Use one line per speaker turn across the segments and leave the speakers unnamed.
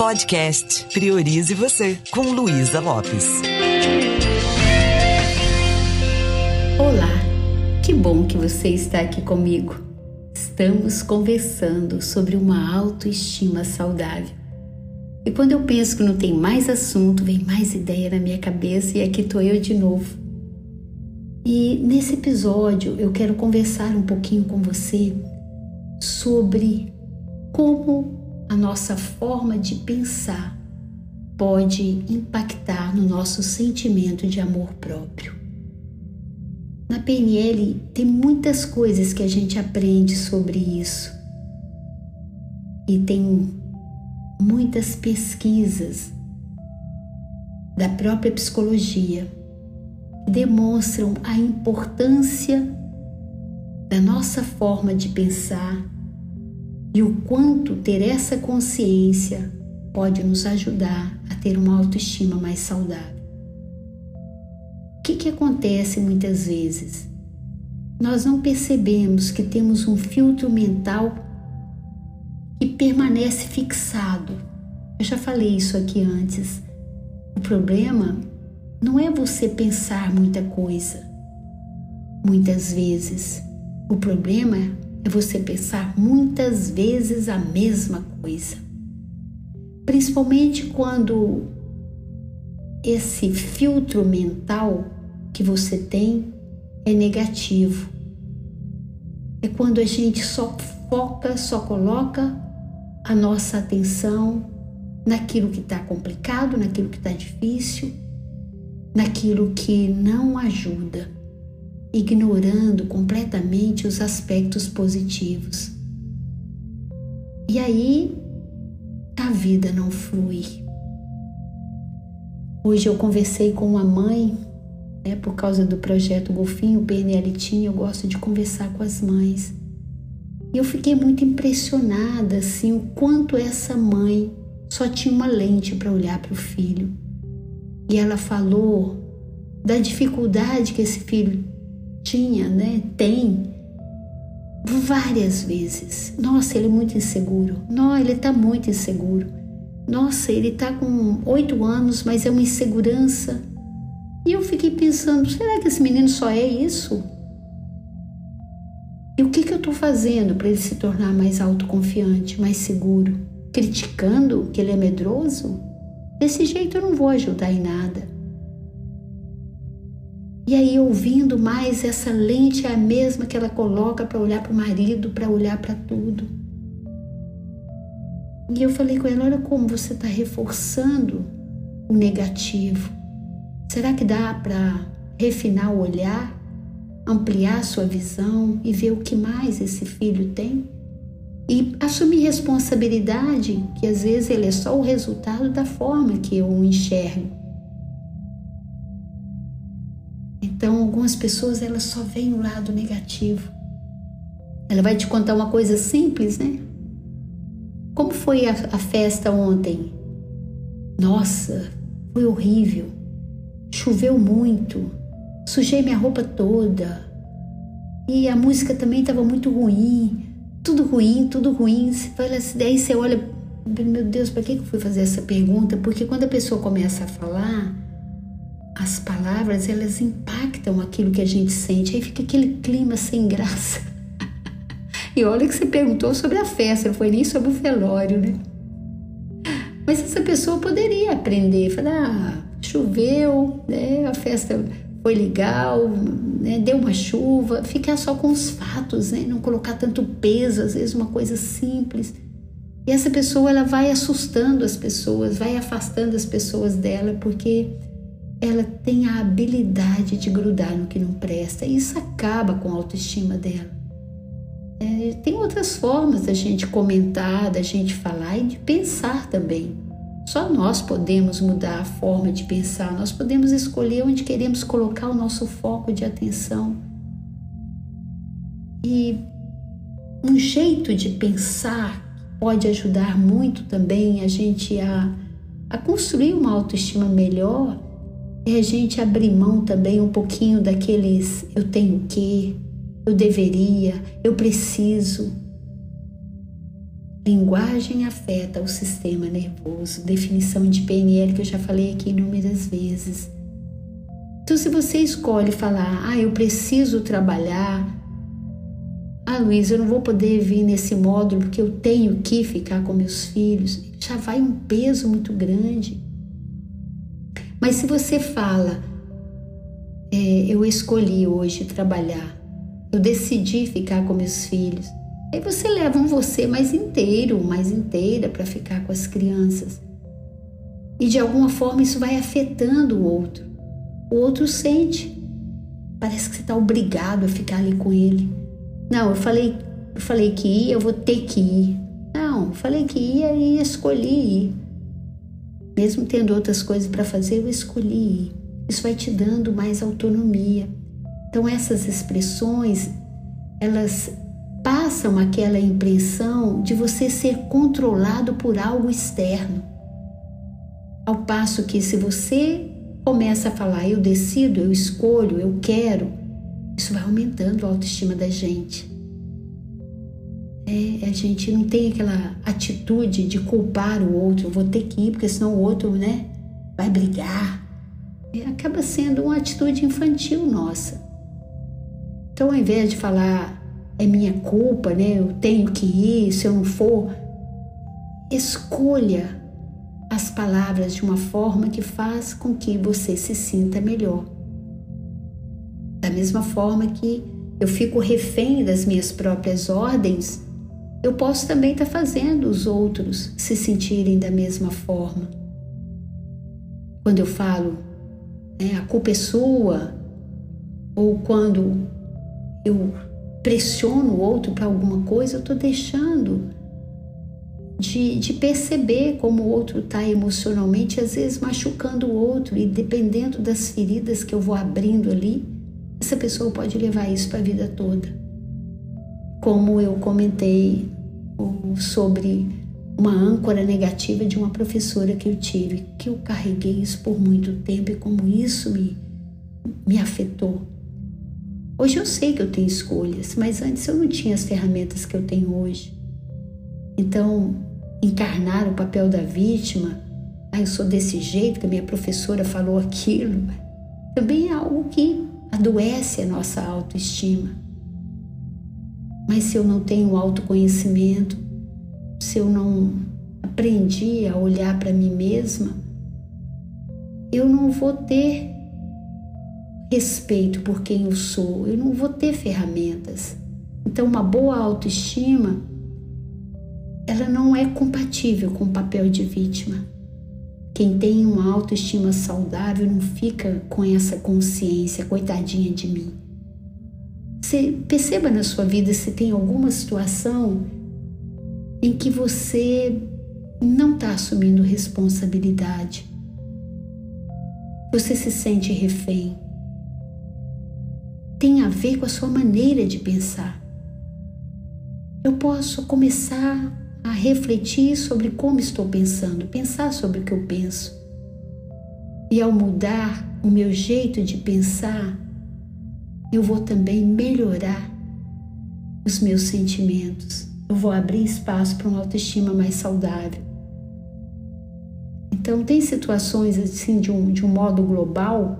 Podcast Priorize Você, com Luísa Lopes.
Olá, que bom que você está aqui comigo. Estamos conversando sobre uma autoestima saudável. E quando eu penso que não tem mais assunto, vem mais ideia na minha cabeça e aqui estou eu de novo. E nesse episódio eu quero conversar um pouquinho com você sobre como a nossa forma de pensar pode impactar no nosso sentimento de amor próprio. Na PNL tem muitas coisas que a gente aprende sobre isso. E tem muitas pesquisas da própria psicologia que demonstram a importância da nossa forma de pensar e o quanto ter essa consciência pode nos ajudar a ter uma autoestima mais saudável. O que, que acontece muitas vezes? Nós não percebemos que temos um filtro mental que permanece fixado. Eu já falei isso aqui antes. O problema não é você pensar muita coisa, muitas vezes. O problema é é você pensar muitas vezes a mesma coisa. Principalmente quando esse filtro mental que você tem é negativo. É quando a gente só foca, só coloca a nossa atenção naquilo que está complicado, naquilo que está difícil, naquilo que não ajuda ignorando completamente os aspectos positivos. E aí a vida não flui. Hoje eu conversei com uma mãe, né, por causa do projeto Golfinho PNL Team, eu gosto de conversar com as mães. E eu fiquei muito impressionada assim o quanto essa mãe só tinha uma lente para olhar para o filho. E ela falou da dificuldade que esse filho tinha, né? Tem várias vezes. Nossa, ele é muito inseguro. Não, ele está muito inseguro. Nossa, ele está com oito anos, mas é uma insegurança. E eu fiquei pensando, será que esse menino só é isso? E o que, que eu estou fazendo para ele se tornar mais autoconfiante, mais seguro? Criticando que ele é medroso? Desse jeito eu não vou ajudar em nada. E aí, ouvindo mais, essa lente é a mesma que ela coloca para olhar para o marido, para olhar para tudo. E eu falei com ela: olha como você está reforçando o negativo. Será que dá para refinar o olhar, ampliar sua visão e ver o que mais esse filho tem? E assumir responsabilidade, que às vezes ele é só o resultado da forma que eu o enxergo. Algumas pessoas elas só veem o lado negativo. Ela vai te contar uma coisa simples, né? Como foi a, a festa ontem? Nossa, foi horrível. Choveu muito. Sujei minha roupa toda. E a música também estava muito ruim. Tudo ruim, tudo ruim. Daí você olha, meu Deus, para que eu fui fazer essa pergunta? Porque quando a pessoa começa a falar, as palavras elas impactam aquilo que a gente sente, aí fica aquele clima sem graça. e olha que você perguntou sobre a festa, não foi nem sobre o velório, né? Mas essa pessoa poderia aprender, falar, ah, choveu, né? A festa foi legal, né? deu uma chuva, ficar só com os fatos, né? Não colocar tanto peso, às vezes uma coisa simples. E essa pessoa ela vai assustando as pessoas, vai afastando as pessoas dela, porque ela tem a habilidade de grudar no que não presta e isso acaba com a autoestima dela. É, tem outras formas da gente comentar, da gente falar e de pensar também. Só nós podemos mudar a forma de pensar, nós podemos escolher onde queremos colocar o nosso foco de atenção. E um jeito de pensar pode ajudar muito também a gente a, a construir uma autoestima melhor é a gente abrir mão também um pouquinho daqueles eu tenho que, eu deveria, eu preciso. Linguagem afeta o sistema nervoso, definição de PNL que eu já falei aqui inúmeras vezes. Então, se você escolhe falar, ah, eu preciso trabalhar, ah, Luiz, eu não vou poder vir nesse módulo porque eu tenho que ficar com meus filhos, já vai um peso muito grande. Mas se você fala, é, eu escolhi hoje trabalhar, eu decidi ficar com meus filhos, aí você leva um você mais inteiro, mais inteira para ficar com as crianças. E de alguma forma isso vai afetando o outro. O outro sente. Parece que você está obrigado a ficar ali com ele. Não, eu falei, eu falei que ia, eu vou ter que ir. Não, eu falei que ia e escolhi ir. Mesmo tendo outras coisas para fazer, eu escolhi ir. Isso vai te dando mais autonomia. Então essas expressões, elas passam aquela impressão de você ser controlado por algo externo. Ao passo que se você começa a falar eu decido, eu escolho, eu quero, isso vai aumentando a autoestima da gente. É, a gente não tem aquela atitude de culpar o outro, eu vou ter que ir, porque senão o outro né, vai brigar. É, acaba sendo uma atitude infantil nossa. Então, ao invés de falar é minha culpa, né, eu tenho que ir, se eu não for, escolha as palavras de uma forma que faz com que você se sinta melhor. Da mesma forma que eu fico refém das minhas próprias ordens, eu posso também estar tá fazendo os outros se sentirem da mesma forma. Quando eu falo, né, a culpa é sua, ou quando eu pressiono o outro para alguma coisa, eu estou deixando de, de, perceber como o outro está emocionalmente, às vezes machucando o outro, e dependendo das feridas que eu vou abrindo ali, essa pessoa pode levar isso para a vida toda. Como eu comentei sobre uma âncora negativa de uma professora que eu tive, que eu carreguei isso por muito tempo e como isso me, me afetou. Hoje eu sei que eu tenho escolhas, mas antes eu não tinha as ferramentas que eu tenho hoje. Então, encarnar o papel da vítima, ah, eu sou desse jeito, que a minha professora falou aquilo, também é algo que adoece a nossa autoestima. Mas se eu não tenho autoconhecimento, se eu não aprendi a olhar para mim mesma, eu não vou ter respeito por quem eu sou, eu não vou ter ferramentas. Então, uma boa autoestima, ela não é compatível com o papel de vítima. Quem tem uma autoestima saudável não fica com essa consciência, coitadinha de mim. Perceba na sua vida se tem alguma situação em que você não está assumindo responsabilidade. Você se sente refém. Tem a ver com a sua maneira de pensar. Eu posso começar a refletir sobre como estou pensando, pensar sobre o que eu penso. E ao mudar o meu jeito de pensar, eu vou também melhorar os meus sentimentos. Eu vou abrir espaço para uma autoestima mais saudável. Então, tem situações assim, de um, de um modo global,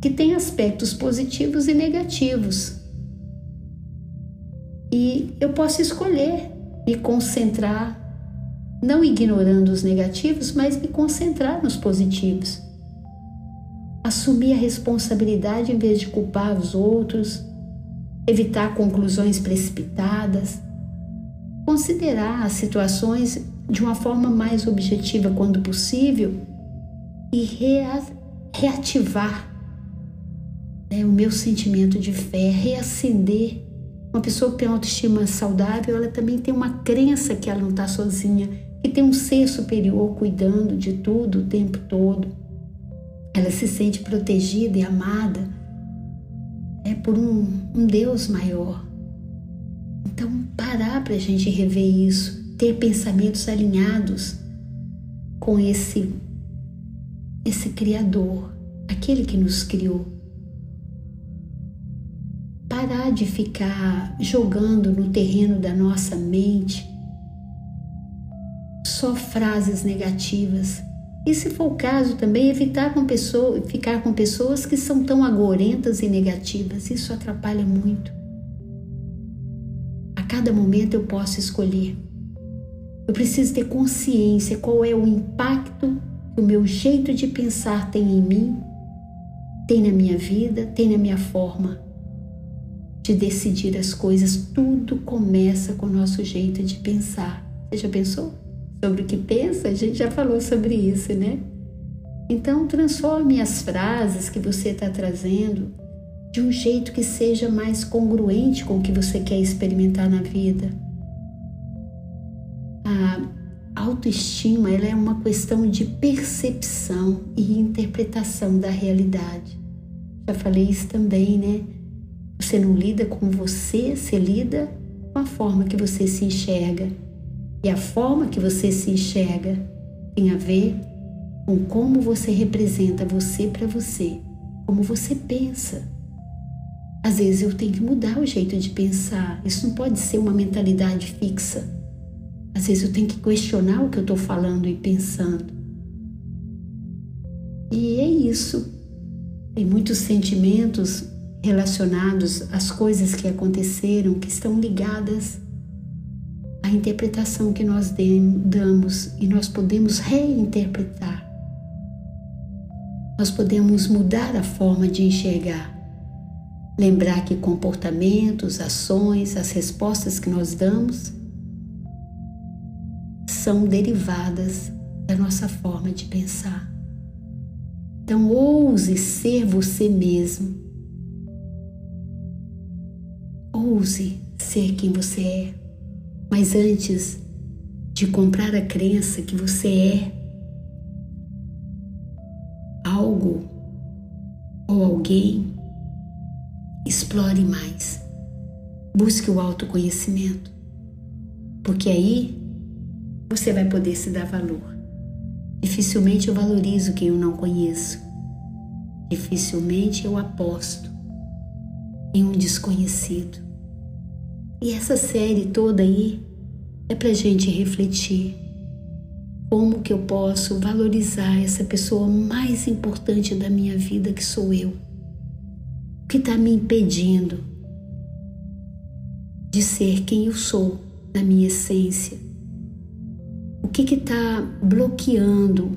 que tem aspectos positivos e negativos. E eu posso escolher me concentrar, não ignorando os negativos, mas me concentrar nos positivos. Assumir a responsabilidade em vez de culpar os outros, evitar conclusões precipitadas, considerar as situações de uma forma mais objetiva quando possível e reativar né, o meu sentimento de fé, reacender uma pessoa que tem autoestima saudável, ela também tem uma crença que ela não está sozinha, que tem um ser superior cuidando de tudo o tempo todo. Ela se sente protegida e amada é, por um, um Deus maior. Então, parar para a gente rever isso, ter pensamentos alinhados com esse, esse Criador, aquele que nos criou parar de ficar jogando no terreno da nossa mente só frases negativas. E se for o caso, também evitar com pessoa, ficar com pessoas que são tão agorentas e negativas. Isso atrapalha muito. A cada momento eu posso escolher. Eu preciso ter consciência qual é o impacto que o meu jeito de pensar tem em mim, tem na minha vida, tem na minha forma de decidir as coisas. Tudo começa com o nosso jeito de pensar. Você já pensou? Sobre o que pensa, a gente já falou sobre isso, né? Então, transforme as frases que você está trazendo de um jeito que seja mais congruente com o que você quer experimentar na vida. A autoestima ela é uma questão de percepção e interpretação da realidade. Já falei isso também, né? Você não lida com você, você lida com a forma que você se enxerga. E a forma que você se enxerga tem a ver com como você representa você para você, como você pensa. Às vezes eu tenho que mudar o jeito de pensar, isso não pode ser uma mentalidade fixa. Às vezes eu tenho que questionar o que eu estou falando e pensando. E é isso. Tem muitos sentimentos relacionados às coisas que aconteceram que estão ligadas a interpretação que nós damos e nós podemos reinterpretar. Nós podemos mudar a forma de enxergar. Lembrar que comportamentos, ações, as respostas que nós damos são derivadas da nossa forma de pensar. Então, ouse ser você mesmo. Ouse ser quem você é. Mas antes de comprar a crença que você é algo ou alguém, explore mais. Busque o autoconhecimento, porque aí você vai poder se dar valor. Dificilmente eu valorizo quem eu não conheço. Dificilmente eu aposto em um desconhecido. E essa série toda aí é para gente refletir como que eu posso valorizar essa pessoa mais importante da minha vida que sou eu. O que está me impedindo de ser quem eu sou na minha essência? O que está bloqueando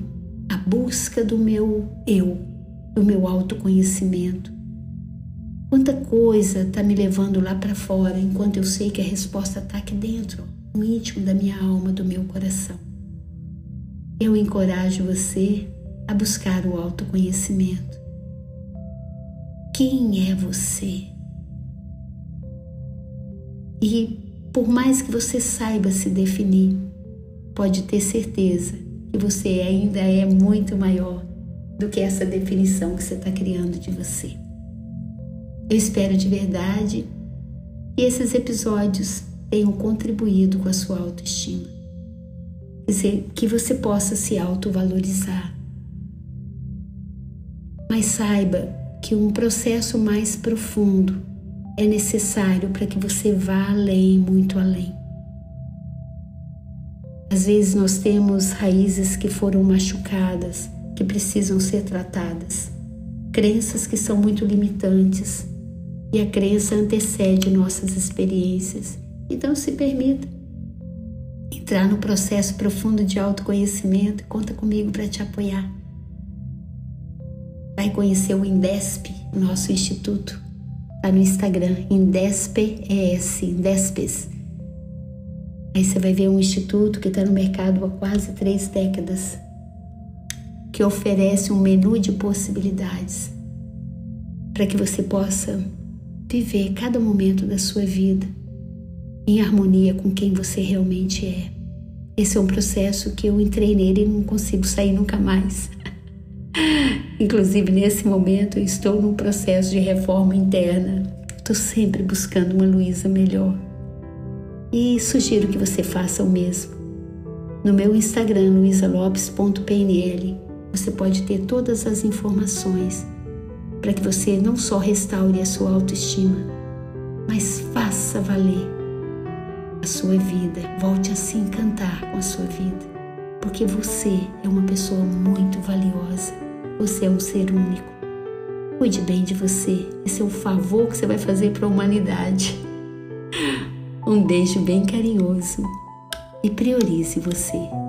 a busca do meu eu, do meu autoconhecimento? Quanta coisa está me levando lá para fora, enquanto eu sei que a resposta está aqui dentro, no íntimo da minha alma, do meu coração. Eu encorajo você a buscar o autoconhecimento. Quem é você? E por mais que você saiba se definir, pode ter certeza que você ainda é muito maior do que essa definição que você está criando de você. Eu espero de verdade que esses episódios tenham contribuído com a sua autoestima. Que você possa se autovalorizar. Mas saiba que um processo mais profundo é necessário para que você vá além, muito além. Às vezes nós temos raízes que foram machucadas, que precisam ser tratadas, crenças que são muito limitantes e a crença antecede nossas experiências. Então se permita entrar no processo profundo de autoconhecimento. Conta comigo para te apoiar. Vai conhecer o Indesp, nosso instituto. Está no Instagram, IndespES, Indespes. Aí você vai ver um instituto que está no mercado há quase três décadas, que oferece um menu de possibilidades para que você possa viver cada momento da sua vida em harmonia com quem você realmente é. Esse é um processo que eu entrei nele e não consigo sair nunca mais. Inclusive, nesse momento, eu estou num processo de reforma interna. Estou sempre buscando uma Luísa melhor. E sugiro que você faça o mesmo. No meu Instagram, luisalopes.pnl, você pode ter todas as informações para que você não só restaure a sua autoestima, mas faça valer a sua vida, volte a se encantar com a sua vida. porque você é uma pessoa muito valiosa. Você é um ser único. Cuide bem de você. Esse é o favor que você vai fazer para a humanidade. Um beijo bem carinhoso e priorize você.